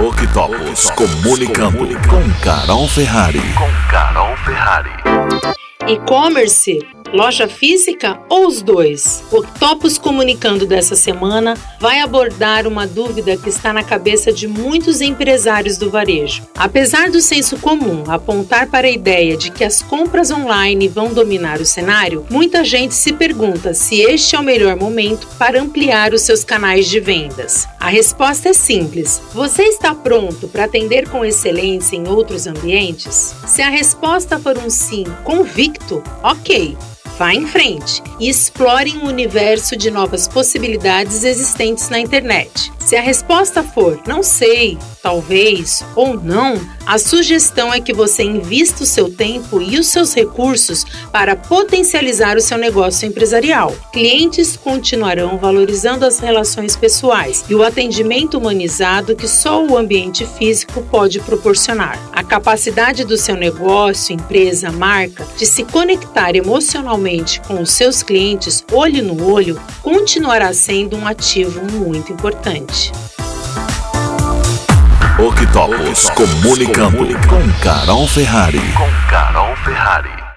Octopus comunicando com Carol Ferrari. Com Carol Ferrari. E-commerce Loja física ou os dois? O Topos Comunicando dessa semana vai abordar uma dúvida que está na cabeça de muitos empresários do varejo. Apesar do senso comum apontar para a ideia de que as compras online vão dominar o cenário, muita gente se pergunta se este é o melhor momento para ampliar os seus canais de vendas. A resposta é simples: você está pronto para atender com excelência em outros ambientes? Se a resposta for um sim convicto, ok. Vá em frente e explore um universo de novas possibilidades existentes na internet. Se a resposta for não sei, talvez ou não, a sugestão é que você invista o seu tempo e os seus recursos para potencializar o seu negócio empresarial. Clientes continuarão valorizando as relações pessoais e o atendimento humanizado que só o ambiente físico pode proporcionar. A capacidade do seu negócio, empresa, marca de se conectar emocionalmente com os seus clientes olho no olho continuará sendo um ativo muito importante. Octopus comunicando com Carol Ferrari. Com Carol Ferrari.